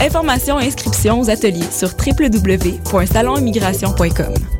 Informations et inscriptions aux ateliers sur www.salonimmigration.com.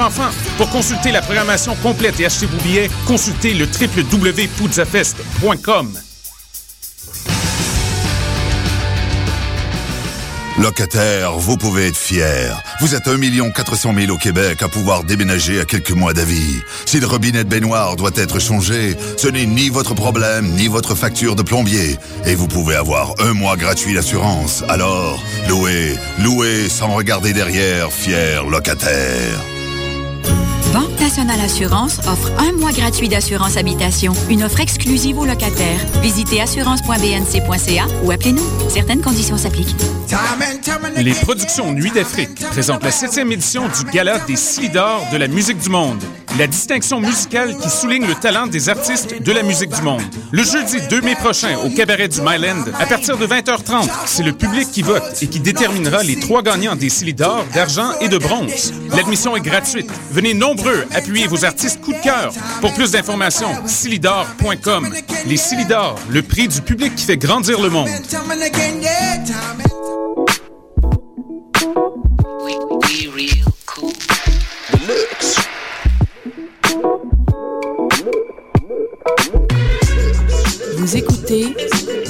enfants. Pour consulter la programmation complète et acheter vos billets, consultez le www.poudzafest.com. Locataire, vous pouvez être fier. Vous êtes 1 400 000 au Québec à pouvoir déménager à quelques mois d'avis. Si le robinet de baignoire doit être changé, ce n'est ni votre problème, ni votre facture de plombier. Et vous pouvez avoir un mois gratuit d'assurance. Alors, louez, louez sans regarder derrière, fier locataire. Thank you. Banque Nationale Assurance offre un mois gratuit d'assurance habitation, une offre exclusive aux locataires. Visitez assurance.bnc.ca ou appelez-nous. Certaines conditions s'appliquent. Les productions Nuit d'Afrique présentent la septième édition du Gala des Silidors de la musique du monde. La distinction musicale qui souligne le talent des artistes de la musique du monde. Le jeudi 2 mai prochain au cabaret du Myland, à partir de 20h30, c'est le public qui vote et qui déterminera les trois gagnants des Silidors d'argent et de bronze. L'admission est gratuite. Venez nombreux appuyer vos artistes coup de cœur. Pour plus d'informations, silidor.com. Les Silidors, le prix du public qui fait grandir le monde. Vous écoutez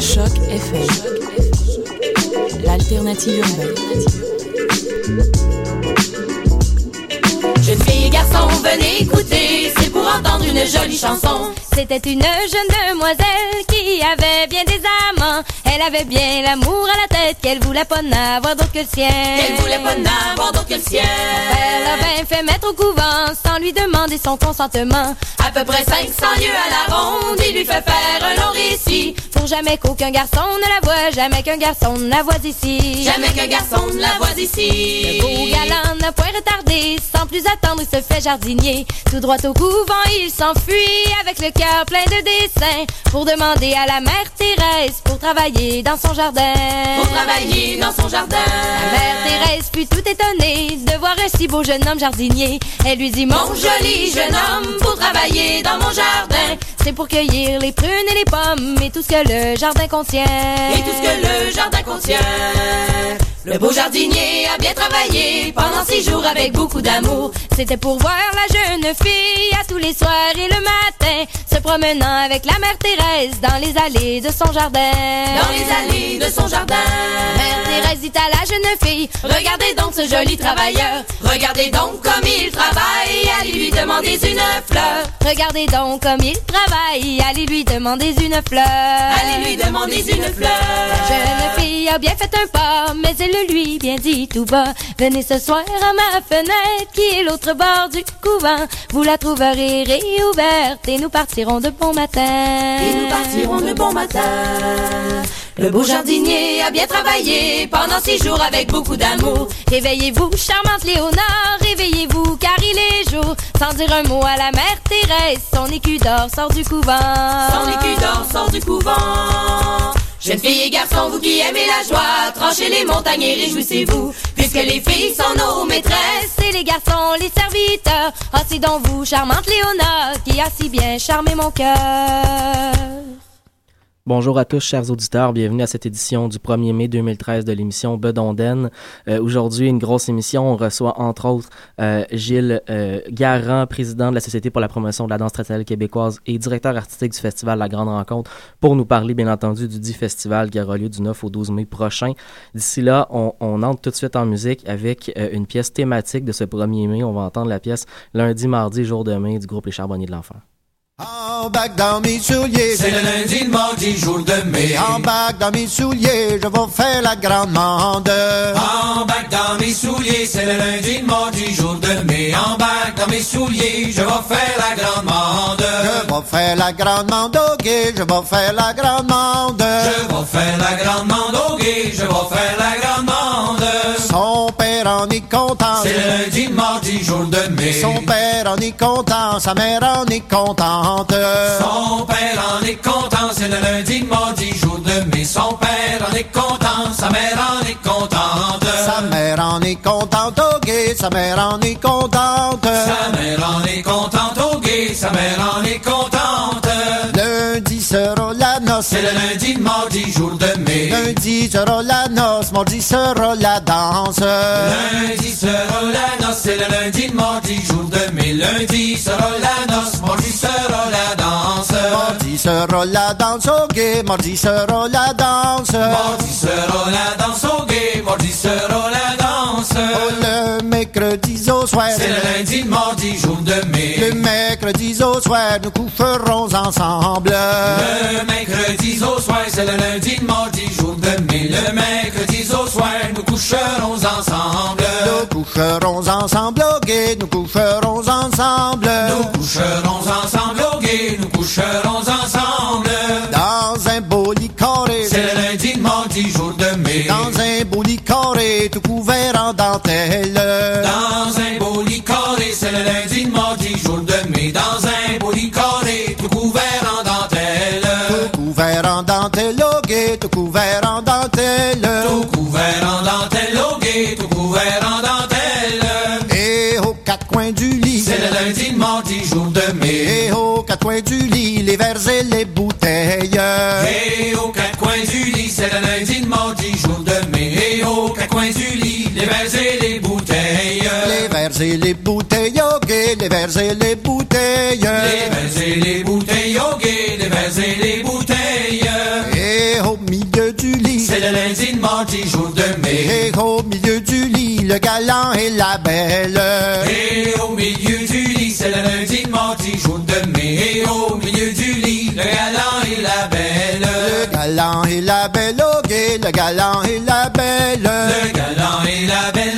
Choc FM, l'alternative urbaine. Venez écouter, c'est pour entendre une jolie chanson. C'était une jeune demoiselle qui avait bien des amants. Elle avait bien l'amour à la tête qu'elle voulait pas n'avoir d'autre que le sien. Elle voulait pas n'avoir d'autre que le sien. Elle a bien fait mettre au couvent sans lui demander son consentement. À peu près 500 lieues à la ronde, il lui fait faire un long récit. Pour jamais qu'aucun garçon ne la voie, jamais qu'un garçon ne la voie ici. Jamais qu'un garçon ne la voie ici. Le beau galant n'a point retardé, sans plus attendre, il se fait jardinier. Tout droit au couvent, il s'enfuit avec le cœur plein de dessins pour demander à la mère Thérèse pour travailler dans son jardin. Pour travailler dans son jardin. La mère Thérèse fut tout étonnée de voir un si beau jeune homme jardinier. Elle lui dit Mon joli jeune homme, pour travailler dans mon jardin. C'est pour cueillir les prunes et les pommes et tout ce que le jardin contient. Et tout ce que le jardin contient. Le beau jardinier a bien travaillé pendant six jours avec beaucoup d'amour. C'était pour voir la jeune fille à tous les soirs et le matin, se promenant avec la mère Thérèse dans les allées de son jardin. Dans les allées de son jardin. Mère Thérèse dit à la jeune fille, regardez donc ce joli travailleur. Regardez donc comme il travaille, allez lui demander une fleur. Regardez donc comme il travaille, allez lui demander une fleur. Allez lui demander une fleur. La jeune fille a bien fait un pas, mais elle le lui bien dit tout bas. Venez ce soir à ma fenêtre, qui est l'autre bord du couvent. Vous la trouverez réouverte et nous partirons de bon matin. Et nous partirons de bon matin. Le beau jardinier a bien travaillé pendant six jours avec beaucoup d'amour. Réveillez-vous, charmante Léonard, réveillez-vous car il est jour. Sans dire un mot à la mère Thérèse, son écu d'or sort du couvent. Son écu d'or sort du couvent. Jeunes filles et garçons, vous qui aimez la joie, tranchez les montagnes et réjouissez-vous, puisque les filles sont nos maîtresses et les garçons les serviteurs. Ainsi dans vous, charmante Léona, qui a si bien charmé mon cœur. Bonjour à tous, chers auditeurs. Bienvenue à cette édition du 1er mai 2013 de l'émission Bedonden. Euh, Aujourd'hui, une grosse émission. On reçoit entre autres euh, Gilles euh, Garand, président de la Société pour la promotion de la danse traditionnelle québécoise et directeur artistique du festival La Grande Rencontre, pour nous parler, bien entendu, du dit festival qui aura lieu du 9 au 12 mai prochain. D'ici là, on, on, entre tout de suite en musique avec euh, une pièce thématique de ce 1er mai. On va entendre la pièce lundi, mardi, jour de mai du groupe Les Charbonniers de l'Enfant. En bac dans mes souliers, c'est le lundi, le mardi, jour de mai. En bac dans mes souliers, je vais faire la grande mande. En bac dans mes souliers, c'est le lundi, le mardi, jour de mai. En bac dans mes souliers, je vais faire la grande mande. Je vais faire la grande mande gué, je vais faire la grande mande. Je vais faire la grande mande gué, je vais faire la grande père en est content. C'est le lundi, mardi, jour de mai. Son père en est content, sa mère en est contente. Son père en est content, c'est le lundi, mardi, jour de mai. Son père en est content, sa mère en est contente. Sa mère en est contente, gué, sa mère en est contente. Sa mère en est contente, gué, sa mère en est contente. Lundi sera la noce. C'est le lundi, mardi, jour de mai. Lundi sera la noce, mardi sera la danse. Lundi sera la noce, c'est le lundi, mardi, jour de mai. Lundi sera la noce, mardi sera la danse. Mardi sera la danse au gué, mardi sera la danse. Mardi sera la danse au gué, mardi sera la danse. Oh, le mercredi au soir. C'est le lundi, mardi, jour de mai. Le mercredi au soir, nous coucherons ensemble. Le mercredi au soir, c'est le lundi, mardi, jour de mai. Le mercredi au soir, nous coucherons ensemble. Nous coucherons ensemble au nous coucherons ensemble. Nous coucherons ensemble au nous coucherons ensemble. Dans un beau lit carré. C'est le lundi, mardi, jour de mai. Dans un beau lit carré, tout couvert en dentelle. Dans un dentelle, tout couvert en dentelle. Tout couvert en dentelle, tout couvert en dentelle. Et aux quatre coins du lit. C'est le lundi, mardi, jour de mai. Et aux quatre coins du lit, les verres et les bouteilles. Et aux quatre coins du lit, c'est le lundi, mardi, jour de mai. Et aux quatre coins du lit, les verres et les bouteilles. Les verres et les bouteilles, au gué, les verres et les bouteilles. Les verres et les bouteilles, au Et au milieu du lit, le galant et la belle. Et au milieu du lit, c'est le lundi, mardi, jour de mai. Et au milieu du lit, le galant et la belle. Le galant et la belle, gué, le galant et la belle. Le galant et la belle,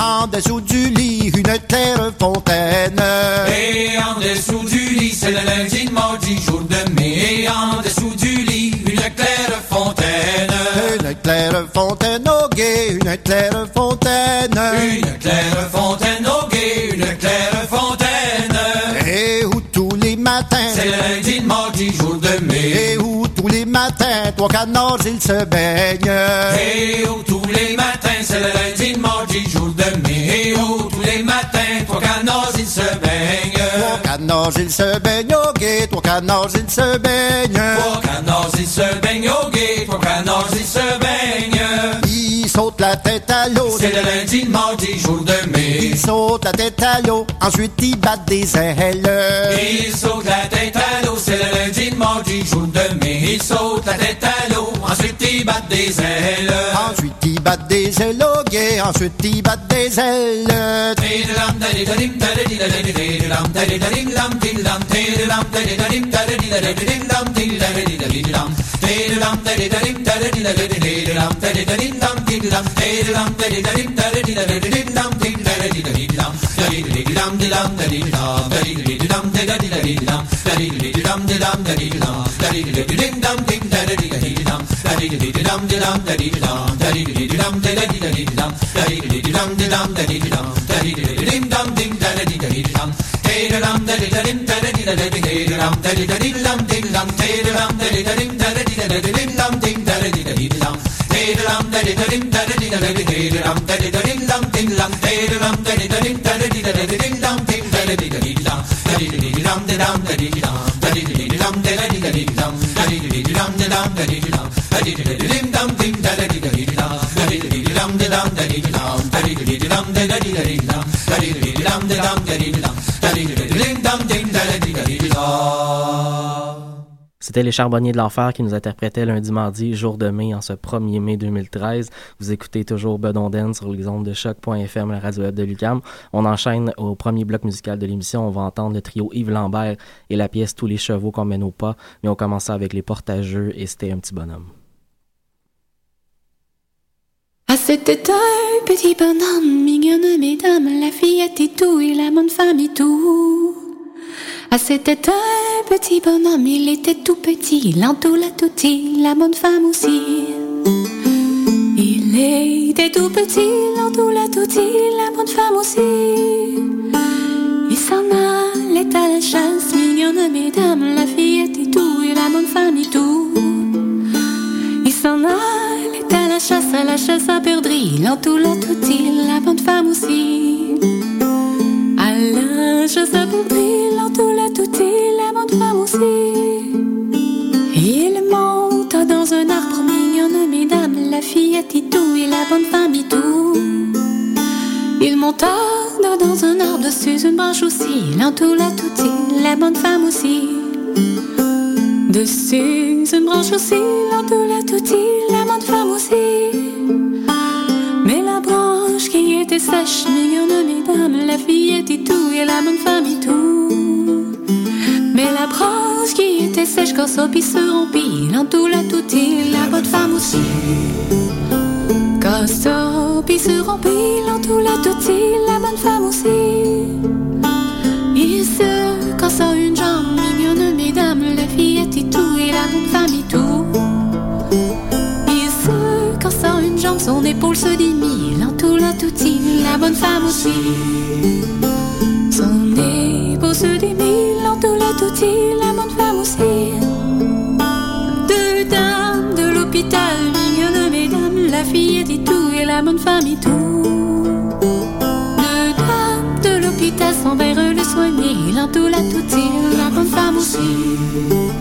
en dessous du lit, une terre fontaine. Et en dessous du lit, c'est le lundi, mardi, jour de mai. Et en dessous du lit, une claire fontaine. Une claire fontaine, au gué, une claire fontaine. Une claire fontaine, au gué, une claire fontaine. Et où tous les matins, c'est le lundi, mardi, jour de mai. Et où tous les matins, trois canards, ils se baignent. Et où tous les matins, c'est le lundi, mardi, jour de où tous les matins, trois canards, ils se baignent. Trois canards, ils se baignent, au gué, trois canards, ils se baignent. Trois canards, ils se baignent, au gué, trois canards, ils se baignent. Ils sautent la tête à l'eau. C'est le lundi, mardi, jour de mai. Ils sautent la tête à l'eau, ensuite ils battent des ailes. Ils sautent la tête à l'eau, c'est le lundi, mardi, jour de mai. Ils sautent la tête à l'eau, ensuite ils battent des ailes. Ensuite ils des ailes, au gué, ensuite ils battent des ailes. dum da dum da dee dum da dum ding da ding da ding da C'était les Charbonniers de l'Enfer qui nous interprétaient lundi, mardi, jour de mai, en ce 1er mai 2013. Vous écoutez toujours Bedonden sur les ondes de choc.fm, la radio web de Lucam. On enchaîne au premier bloc musical de l'émission. On va entendre le trio Yves Lambert et la pièce Tous les chevaux qu'on mène au pas. Mais on commençait avec les portageux et c'était un petit bonhomme. Ah, c'était un petit bonhomme, mignonne mesdames, la fillette et tout, et la bonne femme tout. Ah, c'était un petit bonhomme, il était tout petit, l'entour la la bonne femme aussi. Il était tout petit, l'entour la la bonne femme aussi. Il s'en allait à la chasse, mignonne mesdames, la fillette et tout, et la bonne femme et tout. Il s'en allait à la chasse, à la chasse à perdrix, l'entour la la bonne femme aussi. À la chasse à la fillette et tout, et la bonne femme et tout. Il monta dans un arbre dessus une branche aussi, l'entour la touti, la bonne femme aussi. Dessus une branche aussi, l'entour la touti, la bonne femme aussi. Mais la branche qui était sèche, mignonne mesdames, la fillette et tout, et la bonne femme et tout. Mais la branche qui était sèche quand Sophie se rompit, l'entour la touti, la bonne femme aussi. Quand Sophie se rompit, l'entour la touti, la bonne femme aussi. Il se cassa une jambe, mignonne mesdames, la fillette et tout, et la bonne femme et tout. Il se cassa une jambe, son épaule se démit, l'entour la touti, la bonne femme aussi. Son épaule se démit, l'entour la touti, la bonne femme aussi. Deux dames de l'hôpital, mignonne mesdames, la fillette et tout, et la bonne femme et tout. Deux dames de l'hôpital s'en vers le soigner, l'entour la touti, la bonne femme aussi.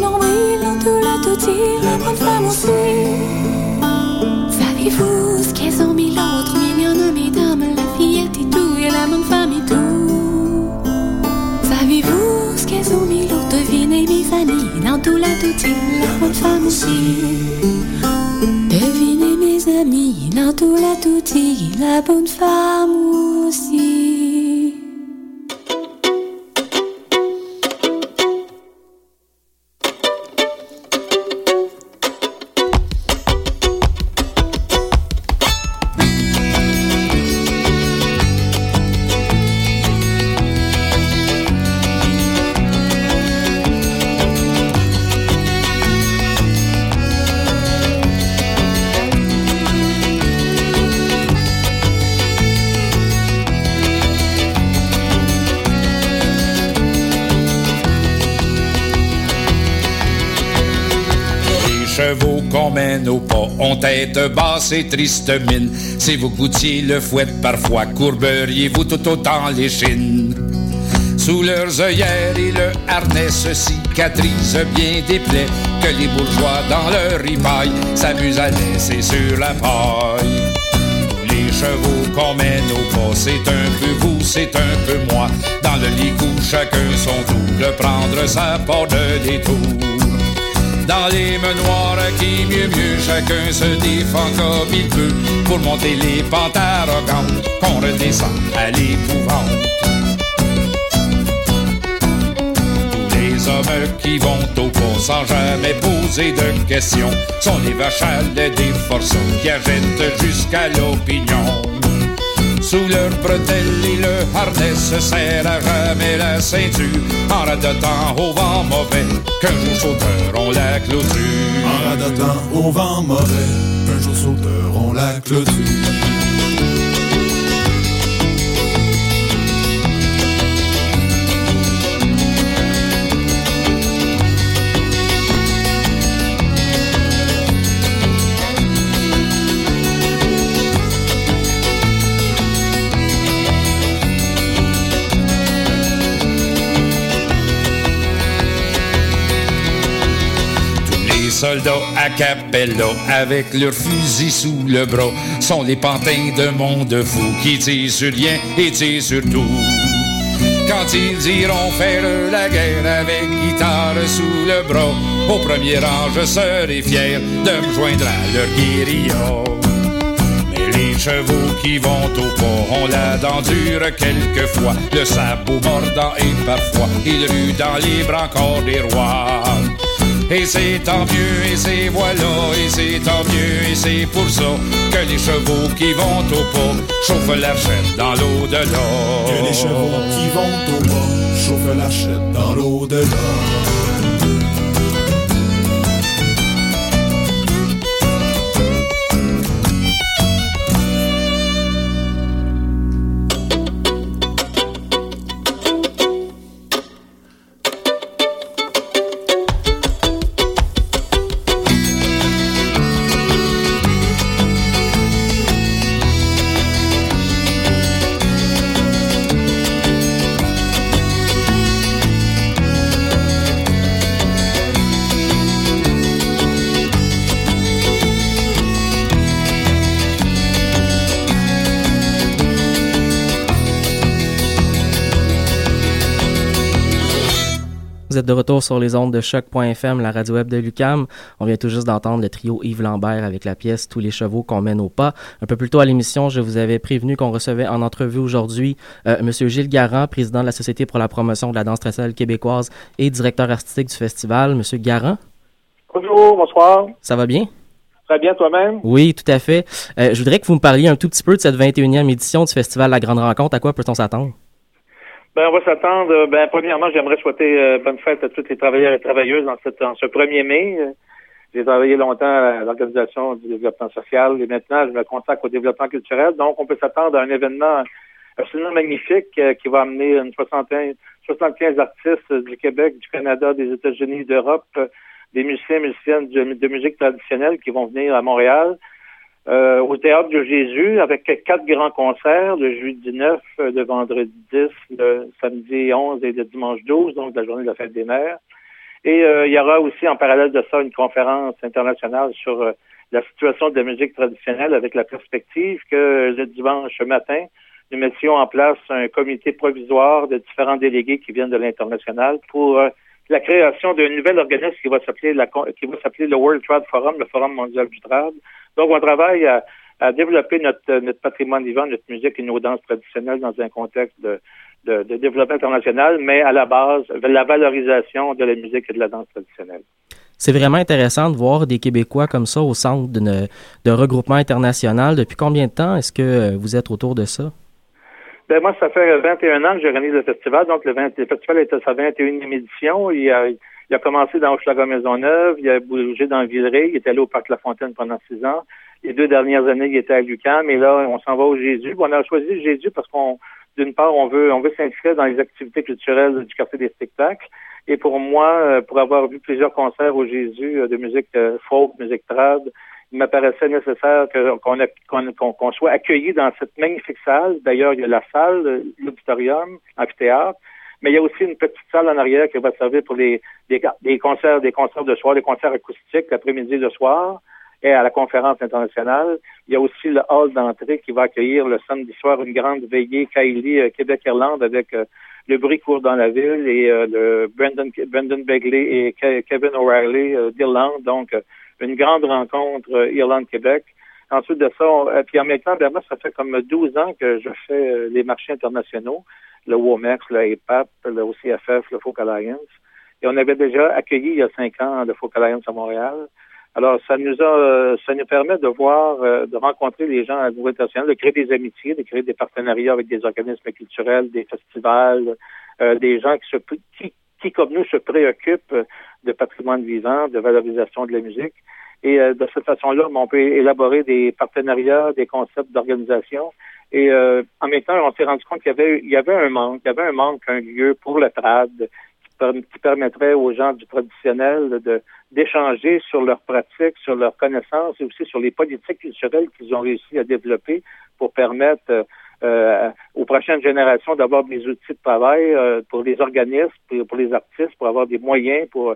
Nombril, l'entour la femme aussi. Savez-vous ce qu'elles ont mis l'autre, mignonne mesdames, la fillette et tout, et la bonne femme et tout. Savez-vous ce qu'elles ont mis l'autre, devinez mes amis, dans tout la bonne femme aussi. Devinez mes amis, dans tout la touti, la bonne femme tête basse et triste mine. Si vous goûtiez le fouet parfois, courberiez-vous tout autant les chines. Sous leurs œillères et le harnais se cicatrisent bien des plaies que les bourgeois dans leur ripaille s'amusent à laisser sur la paille. Les chevaux qu'on mène au pas, c'est un peu vous, c'est un peu moi. Dans le licou, chacun son tour de prendre sa part de détour. Dans les menoirs qui mieux mieux chacun se défend comme il peut pour monter les pentes arrogantes qu'on redescend à l'épouvante. Les hommes qui vont au pont sans jamais poser de questions sont les vaches à des forçats qui achètent jusqu'à l'opinion. Sous leur bretelle et le harnais se serre à jamais la ceinture En radotant au vent mauvais qu'un jour sauteur on la clôture. En radotant au vent mauvais qu'un jour sauteur on la clôture soldats à capella avec leurs fusils sous le bras sont les pantins de monde fou qui tirent sur rien et tirent sur tout. Quand ils iront faire la guerre avec guitare sous le bras, au premier rang je serai fier de me joindre à leur guérilla. Mais les chevaux qui vont au pas ont la dent dure quelquefois, le sabot mordant et parfois ils ruent dans les bras encore des rois. Et c'est tant mieux, et c'est voilà, et c'est tant mieux, et c'est pour ça que les chevaux qui vont au pas chauffent la chaîne dans l'au-delà. Que les chevaux qui vont au pas chauffent la chaîne dans l'au-delà. Retour sur les ondes de choc.fm, la radio web de Lucam. On vient tout juste d'entendre le trio Yves Lambert avec la pièce Tous les chevaux qu'on mène au pas. Un peu plus tôt à l'émission, je vous avais prévenu qu'on recevait en entrevue aujourd'hui euh, Monsieur Gilles Garand, président de la Société pour la promotion de la danse traditionnelle québécoise et directeur artistique du festival. Monsieur Garand? Bonjour, bonsoir. Ça va bien? Très bien, toi-même? Oui, tout à fait. Euh, je voudrais que vous me parliez un tout petit peu de cette 21e édition du festival La Grande Rencontre. À quoi peut-on s'attendre? Ben, on va s'attendre. euh, Ben, premièrement, j'aimerais souhaiter euh, bonne fête à tous les travailleurs et travailleuses dans, cette, ce 1er mai. J'ai travaillé longtemps à l'organisation du développement social et maintenant, je me consacre au développement culturel. Donc, on peut s'attendre à un événement absolument magnifique euh, qui va amener une soixantaine, 75 artistes du Québec, du Canada, des États-Unis, d'Europe, des musiciens, musiciennes de musique traditionnelle qui vont venir à Montréal. Euh, au Théâtre de Jésus avec quatre grands concerts, le jeudi 9, euh, le vendredi 10, le samedi 11 et le dimanche 12, donc la journée de la fête des mères. Et euh, il y aura aussi en parallèle de ça une conférence internationale sur euh, la situation de la musique traditionnelle avec la perspective que le dimanche matin, nous mettions en place un comité provisoire de différents délégués qui viennent de l'international pour euh, la création d'un nouvel organisme qui va s'appeler la qui va s'appeler le World Trad Forum, le Forum mondial du trad. Donc, on travaille à, développer notre, patrimoine vivant, notre musique et nos danses traditionnelles dans un contexte de, de, développement international, mais à la base, la valorisation de la musique et de la danse traditionnelle. C'est vraiment intéressant de voir des Québécois comme ça au centre d'un regroupement international. Depuis combien de temps est-ce que vous êtes autour de ça? Ben moi, ça fait 21 ans que j'organise le festival. Donc, le, 20, le festival est à sa 21e édition. Il a, il a commencé dans Hochelaga-Maisonneuve, il a bougé dans Villeray, il est allé au Parc La Fontaine pendant six ans. Les deux dernières années, il était à Lucam, et là, on s'en va au Jésus. On a choisi Jésus parce qu'on, d'une part, on veut, on veut s'inscrire dans les activités culturelles du quartier des spectacles. Et pour moi, pour avoir vu plusieurs concerts au Jésus de musique folk, musique trad, il m'apparaissait nécessaire qu'on qu'on qu'on soit accueilli dans cette magnifique salle. D'ailleurs, il y a la salle, l'auditorium, amphithéâtre. Mais il y a aussi une petite salle en arrière qui va servir pour les, des, concerts, des concerts de soir, des concerts acoustiques l'après-midi le soir et à la conférence internationale. Il y a aussi le hall d'entrée qui va accueillir le samedi soir une grande veillée Kylie euh, Québec-Irlande avec euh, le bruit court dans la ville et euh, le Brendan, Brendan Begley et Kevin O'Reilly d'Irlande. Donc, une grande rencontre Irlande-Québec. Ensuite de ça, puis en même temps, ben, moi, ça fait comme 12 ans que je fais les marchés internationaux, le WOMEX, le APAP, le OCFF, le Folk Alliance. Et on avait déjà accueilli il y a cinq ans le Folk Alliance à Montréal. Alors, ça nous a, euh, ça nous permet de voir, euh, de rencontrer les gens à niveau international, de créer des amitiés, de créer des partenariats avec des organismes culturels, des festivals, euh, des gens qui, se, qui, qui, comme nous, se préoccupent de patrimoine vivant, de valorisation de la musique. Et de cette façon-là, on peut élaborer des partenariats, des concepts d'organisation. Et en même temps, on s'est rendu compte qu'il y avait, un manque, il y avait un manque, un lieu pour le trad qui permettrait aux gens du traditionnel d'échanger sur leurs pratiques, sur leurs connaissances et aussi sur les politiques culturelles qu'ils ont réussi à développer pour permettre euh, aux prochaines générations d'avoir des outils de travail euh, pour les organismes, pour, les artistes, pour avoir des moyens, pour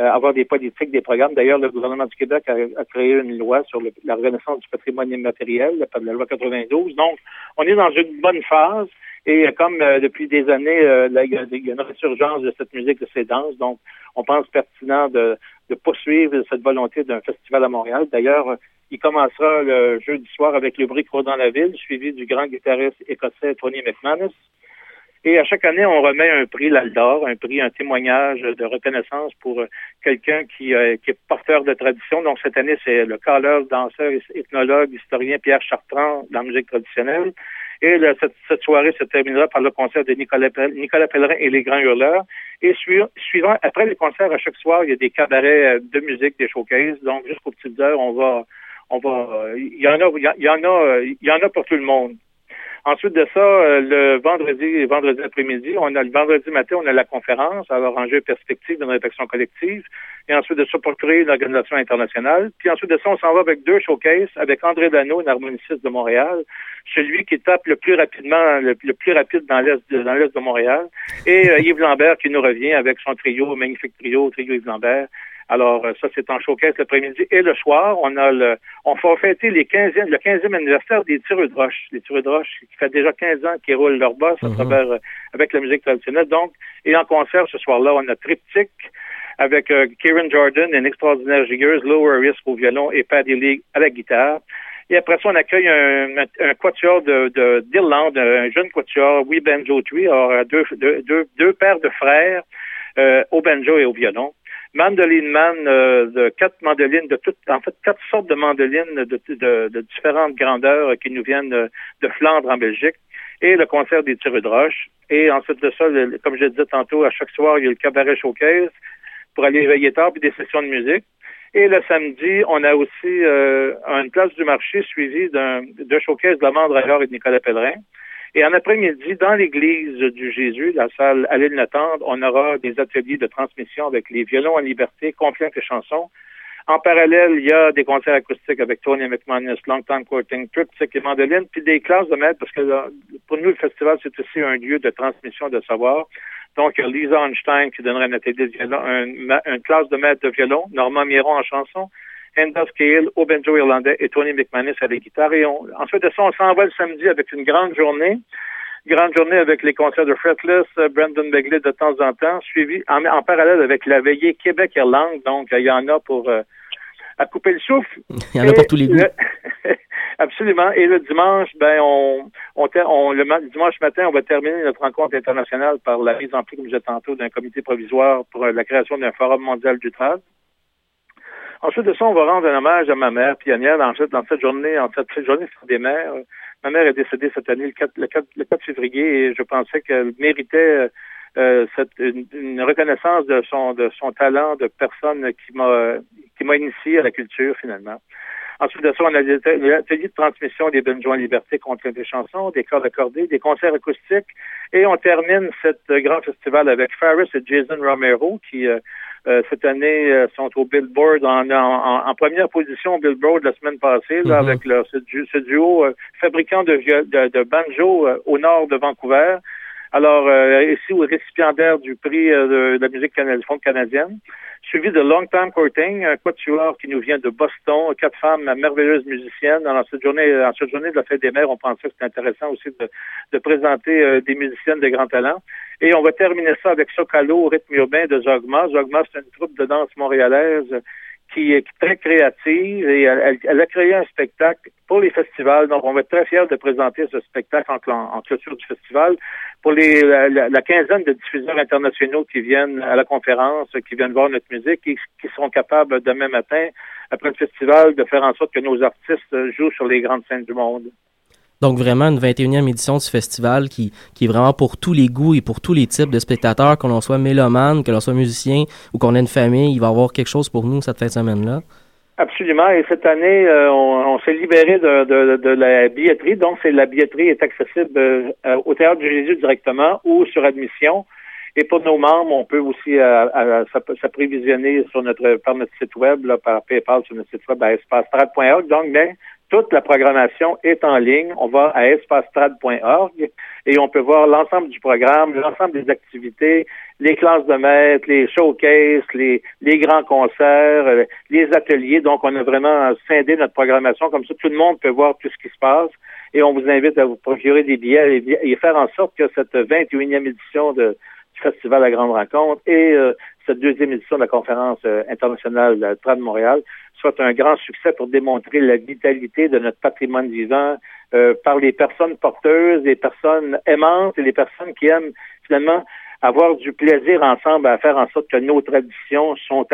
euh, avoir des politiques, des programmes. D'ailleurs, le gouvernement du Québec a, créé une loi sur la reconnaissance du patrimoine immatériel, la loi 92. Donc, on est dans une bonne phase. Et comme euh, depuis des années, euh, il, y a, une résurgence de cette musique, de ces danses, donc on pense pertinent de, de poursuivre cette volonté d'un festival à Montréal. D'ailleurs, il commencera le jeudi soir avec le bruit dans la ville, suivi du grand guitariste écossais Tony McManus. Et à chaque année, on remet un prix L'Aldor, un prix, un témoignage de reconnaissance pour quelqu'un qui, euh, qui, est porteur de tradition. Donc cette année, c'est le caleur, danseur, ethnologue, historien Pierre Chartrand dans la musique traditionnelle. Et cette, soirée se terminera par le concert de Nicolas, Nicolas Pellerin et les Grands Hurleurs. Et suivant, après les concerts, à chaque soir, il y a des cabarets euh, de musique, des showcases. Donc, jusqu'aux petites heures, on va, on va, il y en a, il y en a, il y en a pour tout le monde. Ensuite de ça, euh, le vendredi vendredi après-midi, on a le vendredi matin, on a la conférence, alors enjeu perspective d'une réflexion collective. Et ensuite de ça, pour créer une organisation internationale. Puis ensuite de ça, on s'en va avec deux showcases, avec André Dano, un harmoniciste de Montréal, celui qui tape le plus rapidement, le, plus rapide dans l'est de, dans l'est de Montréal, et euh, Yves Lambert qui nous revient avec son trio, magnifique trio, trio Yves Lambert. Alors, euh, ça, c'est en showcase l'après-midi. Et le soir, on a le, on va fêter les 15e, le 15e anniversaire des tireux de roche. Les tireux de roche, qui fait déjà 15 ans qu'ils roulent leur boss à mhm. travers, euh, avec la musique traditionnelle. Donc, et en concert ce soir-là, on a Triptyque avec euh, Kieran Jordan, une extraordinaire gigueuse, Lower Risk au violon et Paddy Lee à la guitare. Et après ça, on accueille un, un quatuor de, d'Irlande, un jeune quatuor, We Banjo Tree, alors deux, deux, deux, paires de frères au banjo et au violon mandoline man euh, de quatre mandolines de toutes, en fait, quatre sortes de mandolines de, de, de différentes grandeurs qui nous viennent de, Flandre en Belgique et le concert des tireux de roche. Et ensuite de ça, comme je disais tantôt, à chaque soir, il y a le cabaret showcase pour aller réveiller tard, puis des sessions de musique. Et le samedi, on a aussi euh, une place du marché suivie d'un de showcase de la et de Nicolas Pellerin. Et en après-midi, dans l'église du Jésus, la salle à l'île on aura des ateliers de transmission avec les violons en liberté, conflits et chansons. En parallèle, il y a des concerts acoustiques avec Tony McManus, Long Time Courting, Triptych et Mandoline, puis des classes de maître, parce que pour nous, le festival, c'est aussi un lieu de transmission de savoir. Donc, il y a Lisa Einstein qui donnerait un atelier de violon, une classe de maître de violon, Normand Miron en chanson, Enda Scale, au banjo irlandais et Tony McManus à la guitare. Et on, ensuite de ça, on s'en va le samedi avec une grande journée. Grande journée avec les concerts de Fretless, euh, Brandon Begley de temps en temps, suivi en, parallèle avec la veillée Québec-Irlande. Donc, il y en a pour euh, à couper le souffle. Il y en a pour tous les goûts. absolument. Et le dimanche, ben, on, on, le dimanche matin, on va terminer notre rencontre internationale par la mise en place, comme je disais tantôt, d'un comité provisoire pour la création d'un forum mondial du travail. Ensuite de ça, on va rendre un hommage à ma mère pionnière dans cette, dans cette journée, en cette, cette journée des mères. Ma mère est décédée cette année, le 4, le 4, le 4 février, et je pensais qu'elle méritait euh, cette, une, reconnaissance de son, de son talent de personne qui m'a, qui m'a initié à la culture, finalement. Ensuite de ça, on a des ateliers de transmission des Benjouans Liberté contre des chansons, des cordes accordées, des concerts acoustiques. Et on termine cet grand festival avec Faris et Jason Romero qui, euh, euh, cette année, euh, sont au Billboard en, en, première position au Billboard la semaine passée, là, mhm. avec leur, ce, duo, fabricant de, de, banjo au nord de Vancouver. Alors, euh, ici, au récipiendaire du prix euh, de, la musique canadienne, canadienne, suivi de Long Time Courting, un quatuor qui nous vient de Boston, quatre femmes merveilleuses musiciennes. Alors, cette journée, en cette journée de la fête des mères, on pensait que c'était intéressant aussi de, de présenter euh, des musiciennes de grand talent. Et on va terminer ça avec Socalo au rythme urbain de Zogma. Zogma, c'est une troupe de danse montréalaise qui est très créative et elle, a créé un spectacle pour les festivals. Donc, on va être très fiers de présenter ce spectacle en, en clôture du festival pour les, la, quinzaine de diffuseurs internationaux qui viennent à la conférence, qui viennent voir notre musique et qui seront capables demain matin, après le festival, de faire en sorte que nos artistes jouent sur les grandes scènes du monde. Donc vraiment une 21e édition du festival qui, qui est vraiment pour tous les goûts et pour tous les types de spectateurs, que l'on soit mélomane, que l'on soit musicien ou qu'on ait une famille, il va y avoir quelque chose pour nous cette fin de semaine-là. Absolument. Et cette année, euh, on, s'est libéré de, de, la billetterie. Donc, c'est la billetterie est accessible euh, au Théâtre du Jésus directement ou sur admission. Et pour nos membres, on peut aussi euh, s'apprévisionner sur notre par notre site web, là, par PayPal sur notre site web à. Donc, mais toute la programmation est en ligne. On va à espacetrad.org et on peut voir l'ensemble du programme, l'ensemble des activités, les classes de maîtres, les showcases, les, grands concerts, euh, les ateliers. Donc, on a vraiment scindé notre programmation. Comme ça, tout le monde peut voir tout ce qui se passe. Et on vous invite à vous procurer des billets et, faire en sorte que cette 21e édition de, Festival La Grande Rencontre et euh, cette deuxième édition de la conférence euh, internationale de Trad Montréal soit un grand succès pour démontrer la vitalité de notre patrimoine vivant euh, par les personnes porteuses, les personnes aimantes et les personnes qui aiment finalement avoir du plaisir ensemble à faire en sorte que nos traditions sont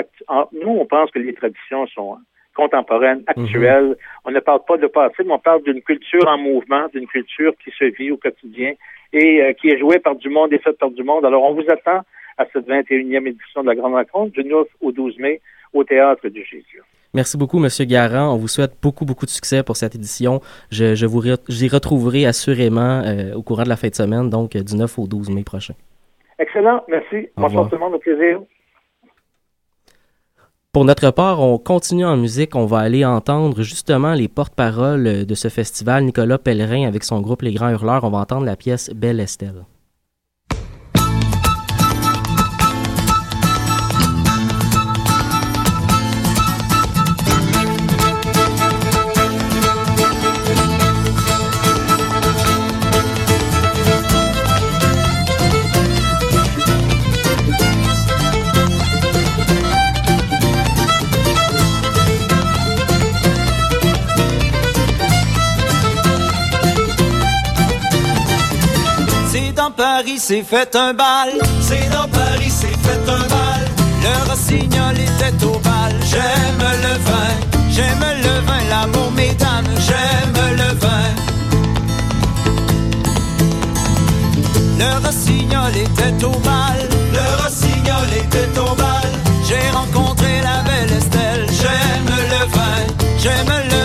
nous on pense que les traditions sont contemporaines, mhm. actuelles. On ne parle pas de passé, mais on parle d'une culture en mouvement, d'une culture qui se vit au quotidien et euh, qui est jouée par du monde et faite par du monde. Alors on vous attend à cette 21e édition de la Grande Rencontre du 9 au 12 mai au Théâtre du Jésus. Merci beaucoup, Monsieur Garand. On vous souhaite beaucoup, beaucoup de succès pour cette édition. Je, je vous j'y retrouverai assurément euh, au courant de la fin de semaine, donc du 9 au 12 mai prochain. Excellent. Merci. Bonsoir tout le monde. Au plaisir. Pour notre part, on continue en musique. On va aller entendre justement les porte-paroles de ce festival, Nicolas Pellerin avec son groupe Les Grands Hurleurs. On va entendre la pièce Belle Estelle. Paris s'est fait un bal. C'est dans Paris s'est fait un bal. Le rossignol était au bal. J'aime le vin, j'aime le vin, l'amour mesdames, j'aime le vin. Le rossignol était au bal. Le rossignol était au bal. J'ai rencontré la belle Estelle. J'aime le vin, j'aime le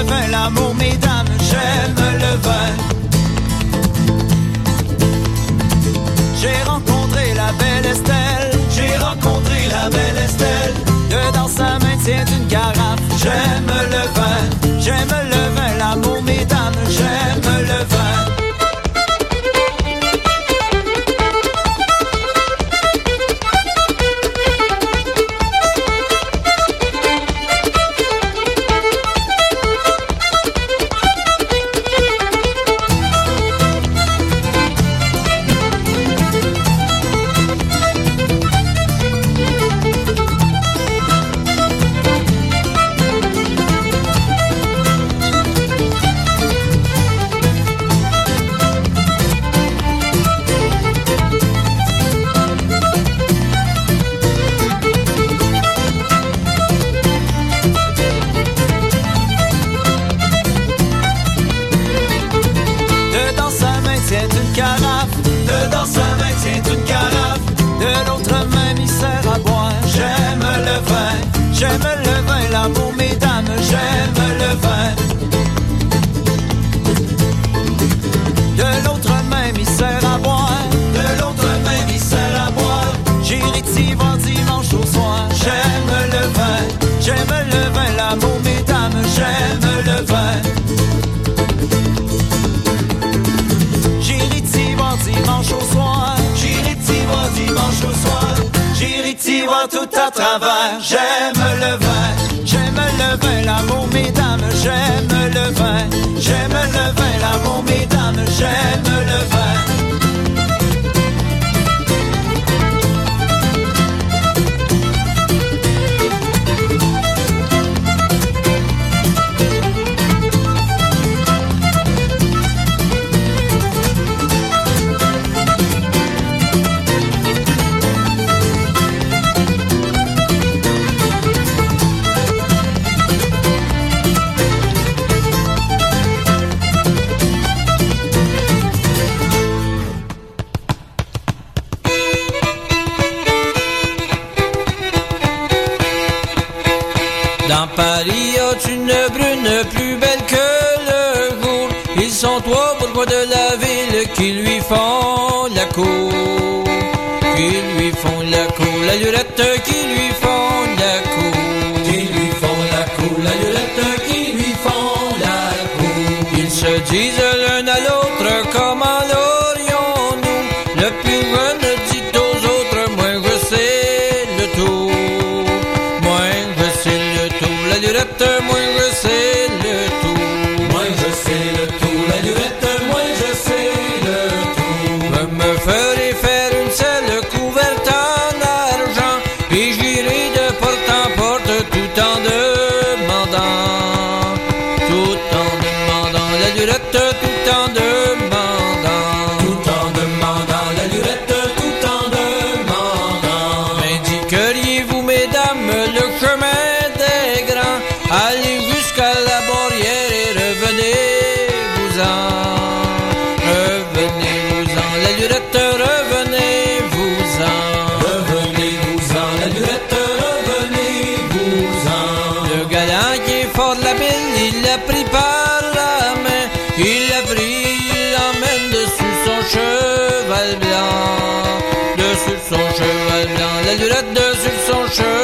son cheval blanc. Dessus son cheval blanc, la lurette dessus son cheval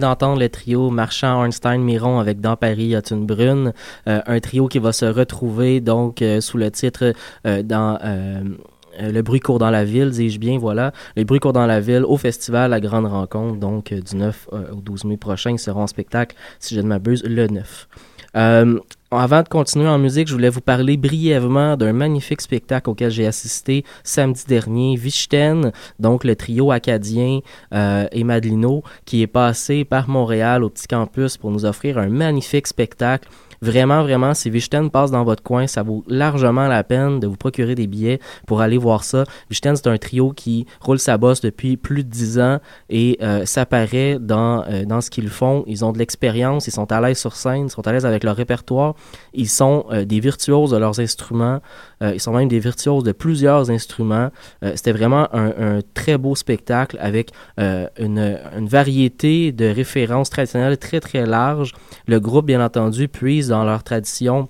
d'entendre le trio Marchand, Ornstein, Miron avec Dans Paris, a une brune. Euh, un trio qui va se retrouver donc euh, sous le titre euh, dans Le bruit court dans la ville, dis-je bien, voilà. Le bruit court dans la ville au festival La Grande Rencontre, donc du 9 euh, au 12 mai prochain. Ils seront en spectacle, si je ne m'abuse, le 9. Euh, avant de continuer en musique, je voulais vous parler brièvement d'un magnifique spectacle auquel j'ai assisté samedi dernier, Vichten, donc le trio acadien euh, et Madelino, qui est passé par Montréal au petit campus pour nous offrir un magnifique spectacle. Vraiment, vraiment, si Vichten passe dans votre coin, ça vaut largement la peine de vous procurer des billets pour aller voir ça. Vichten, c'est un trio qui roule sa bosse depuis plus de dix ans et euh, ça paraît dans, euh, dans ce qu'ils font. Ils ont de l'expérience, ils sont à l'aise sur scène, ils sont à l'aise avec leur répertoire. Ils sont euh, des virtuoses de leurs instruments. Euh, ils sont même des virtuoses de plusieurs instruments. Euh, C'était vraiment un, très beau spectacle avec euh, une, une variété de références traditionnelles très très large. Le groupe, bien entendu, puise dans leur tradition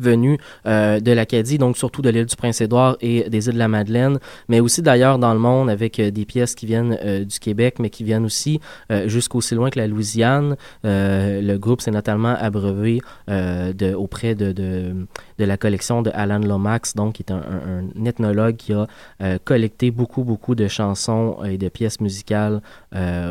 venus euh, de l'Acadie, donc surtout de l'île du Prince-Édouard et des îles de la Madeleine, mais aussi d'ailleurs dans le monde avec euh, des pièces qui viennent euh, du Québec, mais qui viennent aussi jusqu'aussi loin que la Louisiane. Le groupe s'est notamment abreuvé auprès de, la collection de Alan Lomax, donc qui est un, ethnologue qui a collecté beaucoup, beaucoup de chansons et de pièces musicales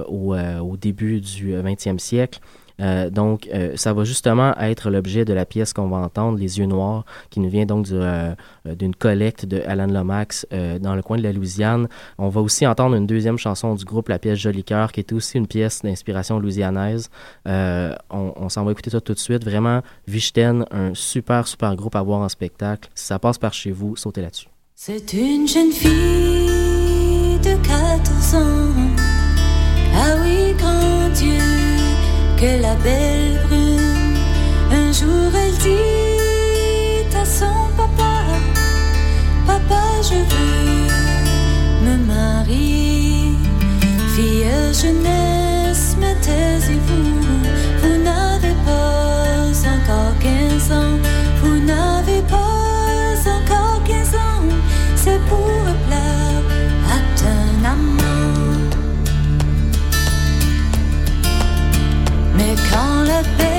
au, au début du 20e siècle. Euh, donc, euh, ça va justement être l'objet de la pièce qu'on va entendre, Les yeux noirs, qui nous vient donc euh, d'une collecte de Alan Lomax dans le coin de la Louisiane. On va aussi entendre une deuxième chanson du groupe, la pièce Joli Cœur, qui est aussi une pièce d'inspiration louisianaise. on, s'en va écouter ça tout de suite. Vraiment, Vichten, un super, super groupe à voir en spectacle. Si ça passe par chez vous, sautez là-dessus. C'est une jeune fille de 14 ans. Ah oui, grand Dieu que la belle brune, un jour elle dit à son papa, papa je veux me marier, fille jeunesse, me taisez-vous, vous, vous n'avez pas encore 15 ans, vous n'avez pas encore 15 ans, c'est pour quand la paix.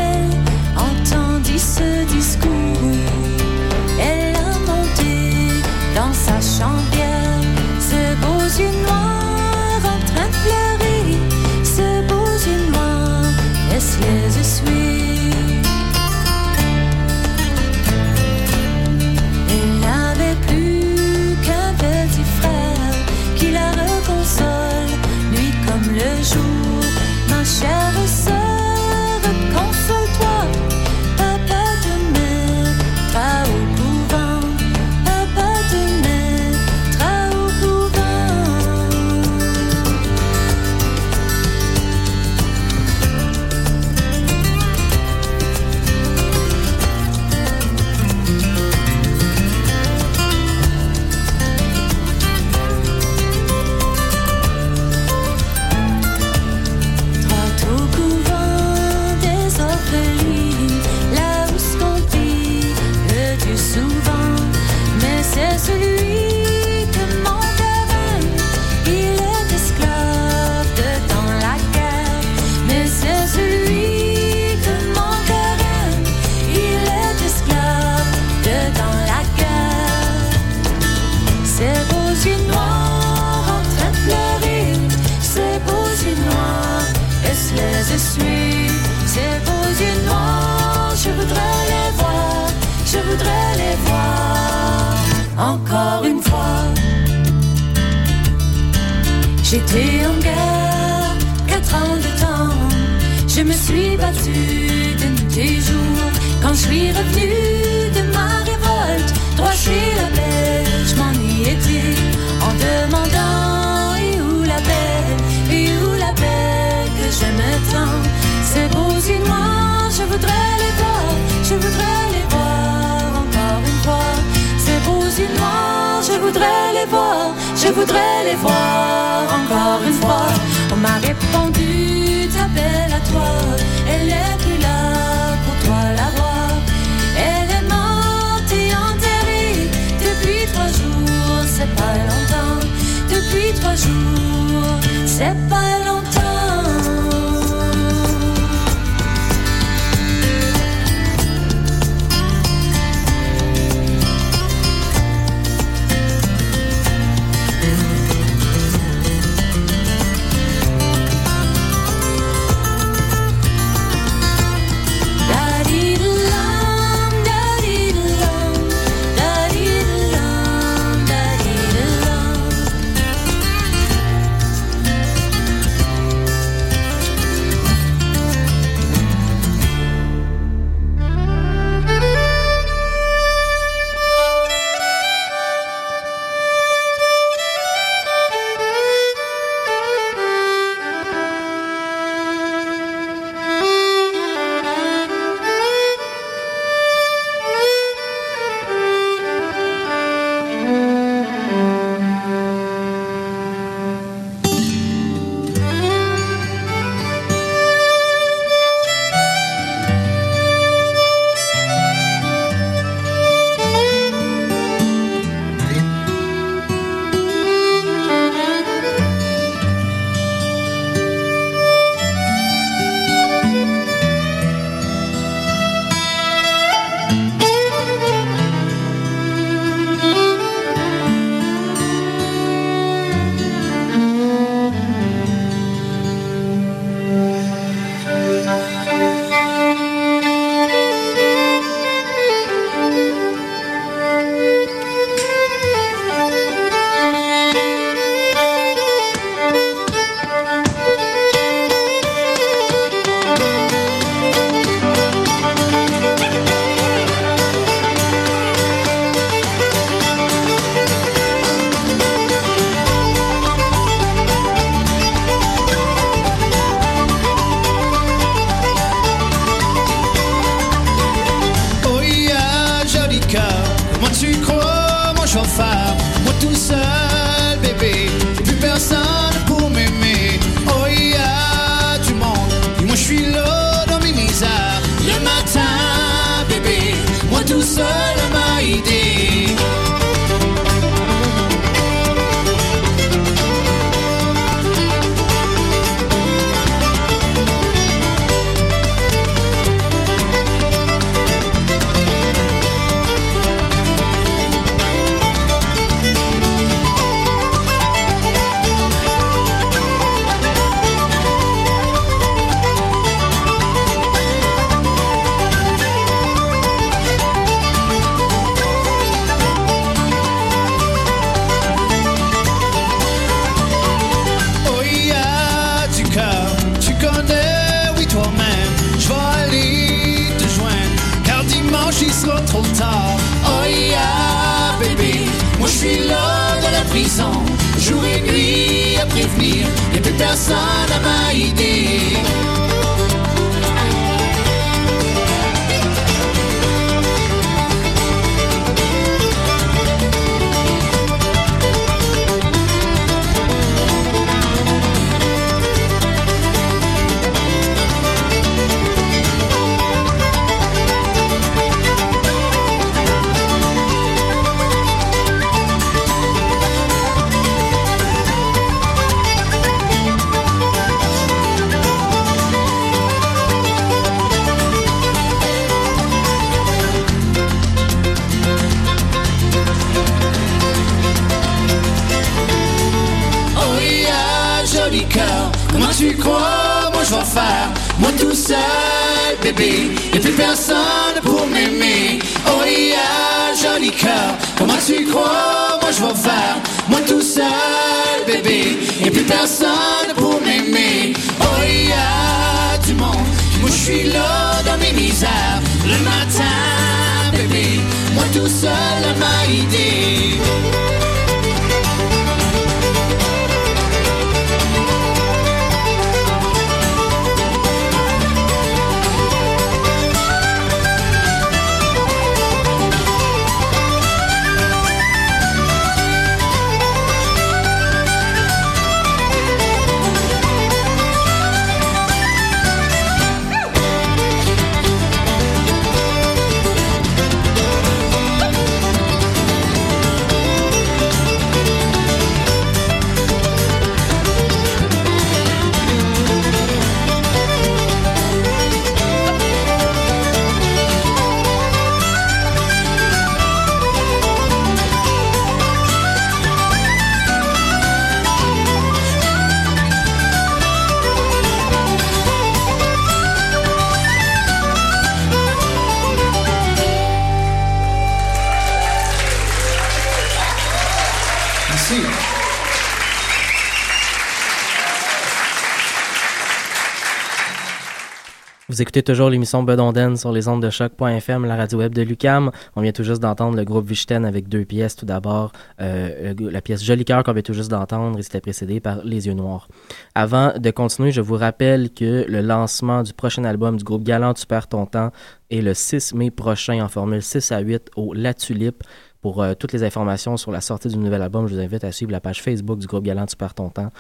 Écoutez toujours l'émission Bedonden sur les ondes de choc.fm, la radio web de Lucam. On vient tout juste d'entendre le groupe Vichten avec deux pièces. Tout d'abord, euh, la pièce Joli cœur qu'on vient tout juste d'entendre et c'était précédé par Les yeux noirs. Avant de continuer, je vous rappelle que le lancement du prochain album du groupe Galant Tu perds ton temps est le 6 mai prochain en formule 6 à 8 au La Tulipe. Pour euh, toutes les informations sur la sortie du nouvel album, je vous invite à suivre la page Facebook du groupe Galant Tu ton temps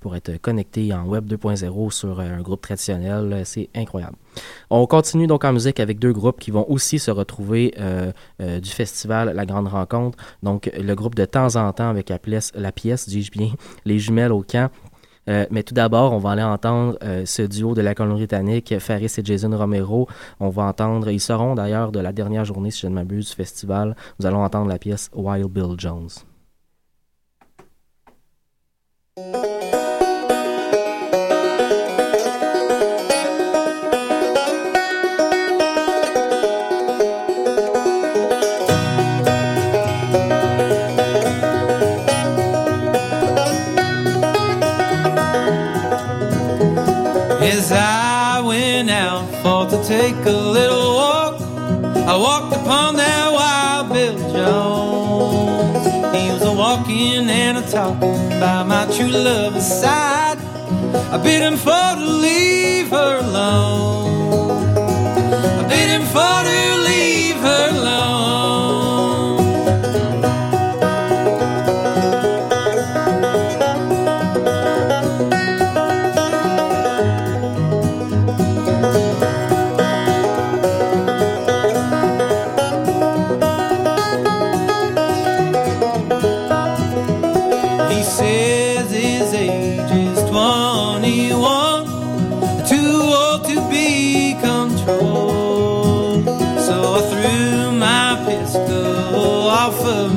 pour être connecté en web 2.0 sur euh, un groupe traditionnel. Euh, C'est incroyable. On continue donc en musique avec deux groupes qui vont aussi se retrouver du festival La Grande Rencontre. Donc le groupe de temps en temps avec la pièce dis-je bien, Les Jumelles au camp. Euh, mais tout d'abord, on va aller entendre euh, ce duo de la colonie britannique, Faris et Jason Romero. On va entendre, ils seront d'ailleurs de la dernière journée, si je ne m'abuse, du festival. Nous allons entendre la pièce Wild Bill Jones. Talking by my true love's side. I bid him for to leave her alone. I bid him for to leave her alone.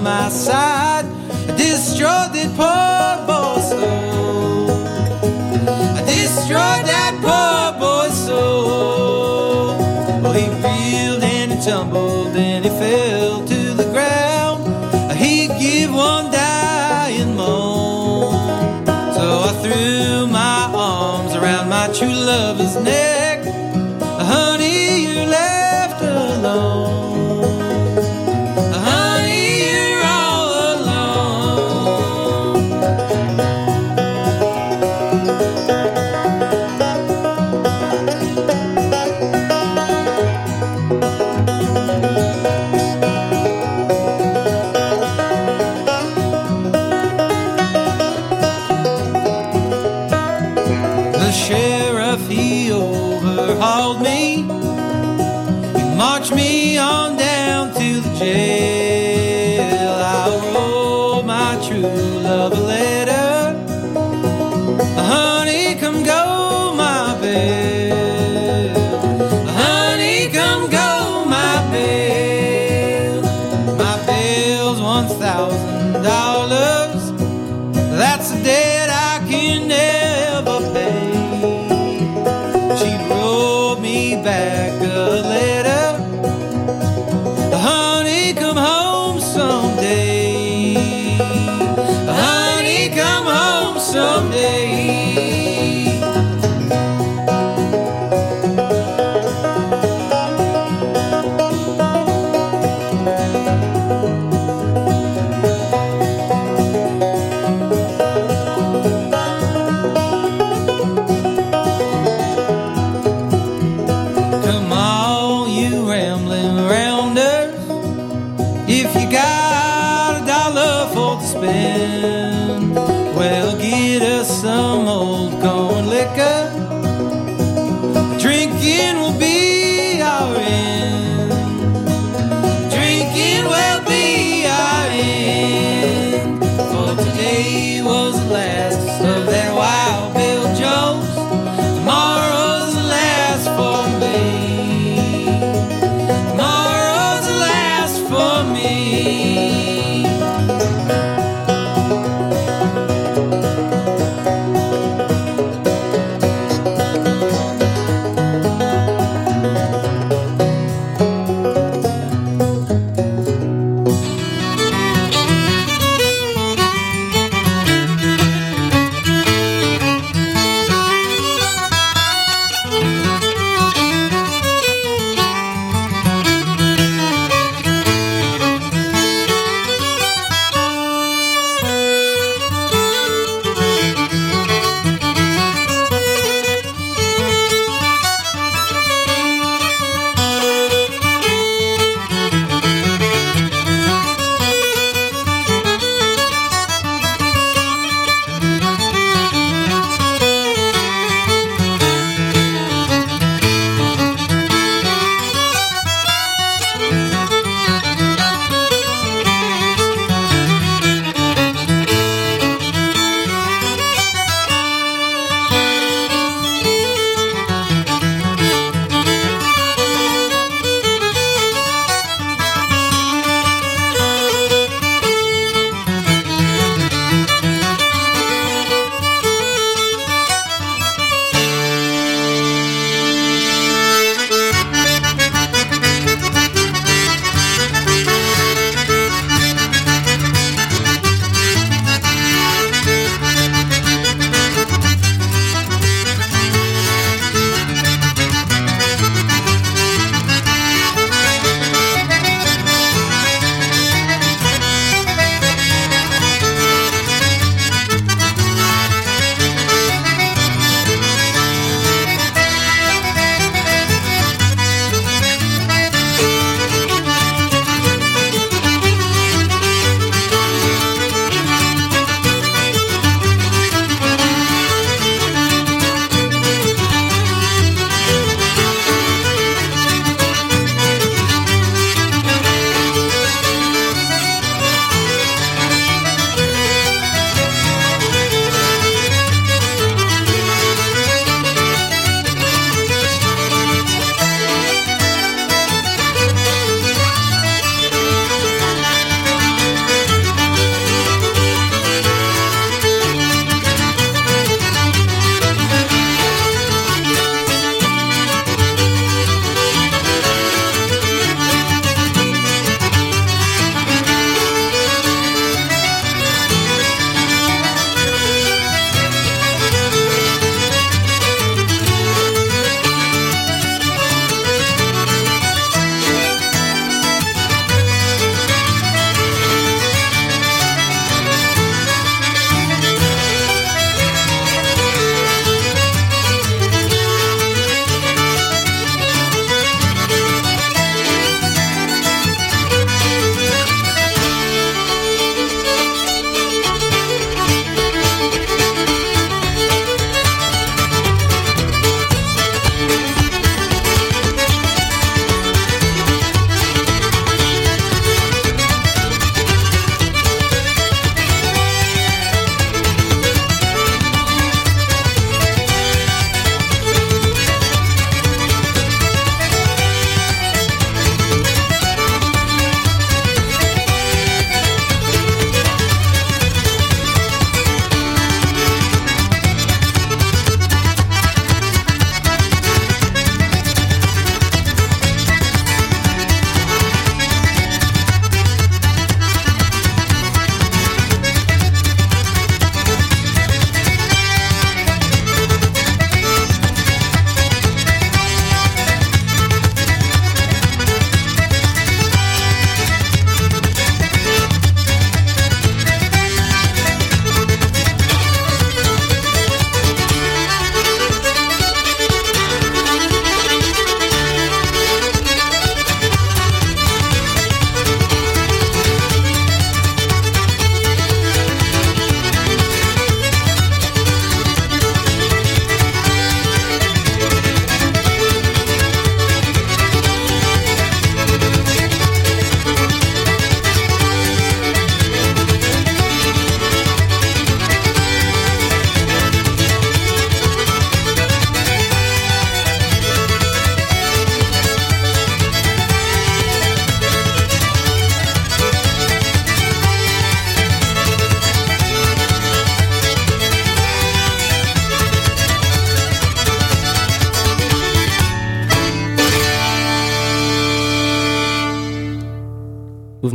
My side. I destroyed that poor boy's soul. I destroyed that poor boy's soul. Well, he reeled and he tumbled and he fell to the ground. He gave one dying moan. So I threw my arms around my true lover's neck.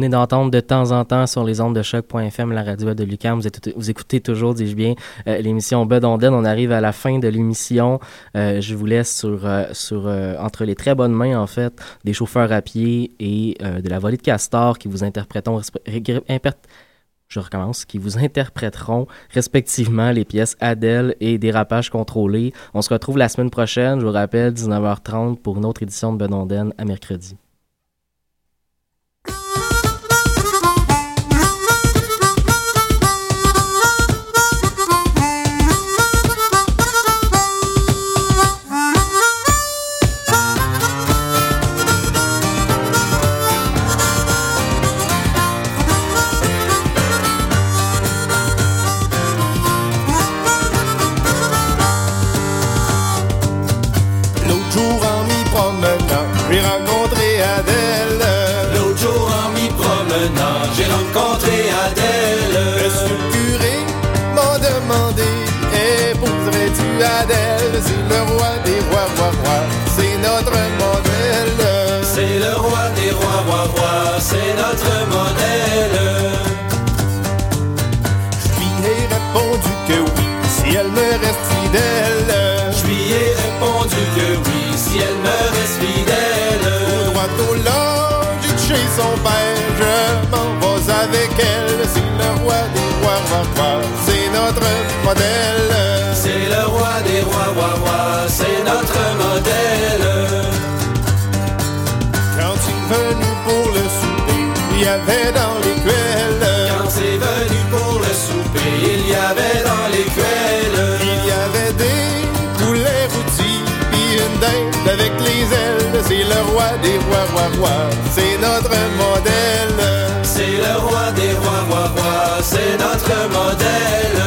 D'entendre de temps en temps sur les ondes de choc.fm, la radio de Lucam. Vous, écoutez toujours, dis-je bien, euh, l'émission Bud On arrive à la fin de l'émission. Euh, je vous laisse sur, euh, sur entre les très bonnes mains, en fait, des chauffeurs à pied et de la volée de castor qui vous interpréteront je recommence, qui vous interpréteront respectivement les pièces Adèle et Dérapage contrôlé. On se retrouve la semaine prochaine, je vous rappelle, 19h30 pour une autre édition de Bedonden à mercredi. C'est notre modèle.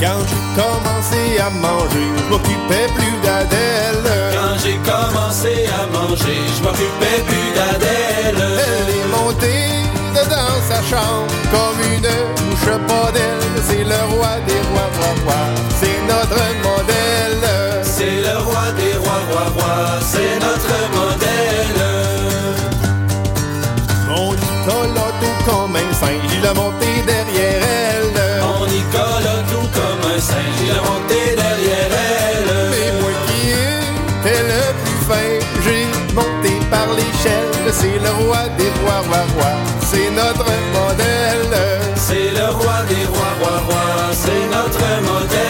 Quand j'ai commencé à manger, je m'occupais plus d'Adèle. Quand j'ai commencé à manger, je m'occupais plus d'Adèle. Elle est montée dans sa chambre comme une mouche pas d'elle. C'est le roi des rois, roi, roi. C'est le roi des rois, roi, roi, c'est notre modèle. C'est le roi des rois, roi, roi, c'est notre modèle.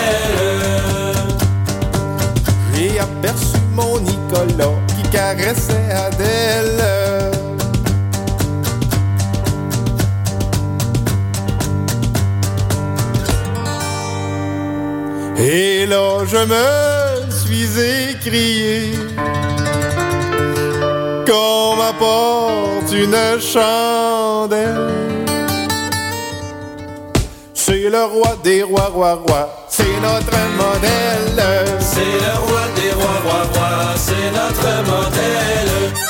J'ai aperçu mon Nicolas qui caressait Adèle. Et là je me suis écrié une chandelle. C'est le roi des rois, roi, roi, c'est notre modèle. C'est le roi des rois, roi, roi, c'est notre modèle.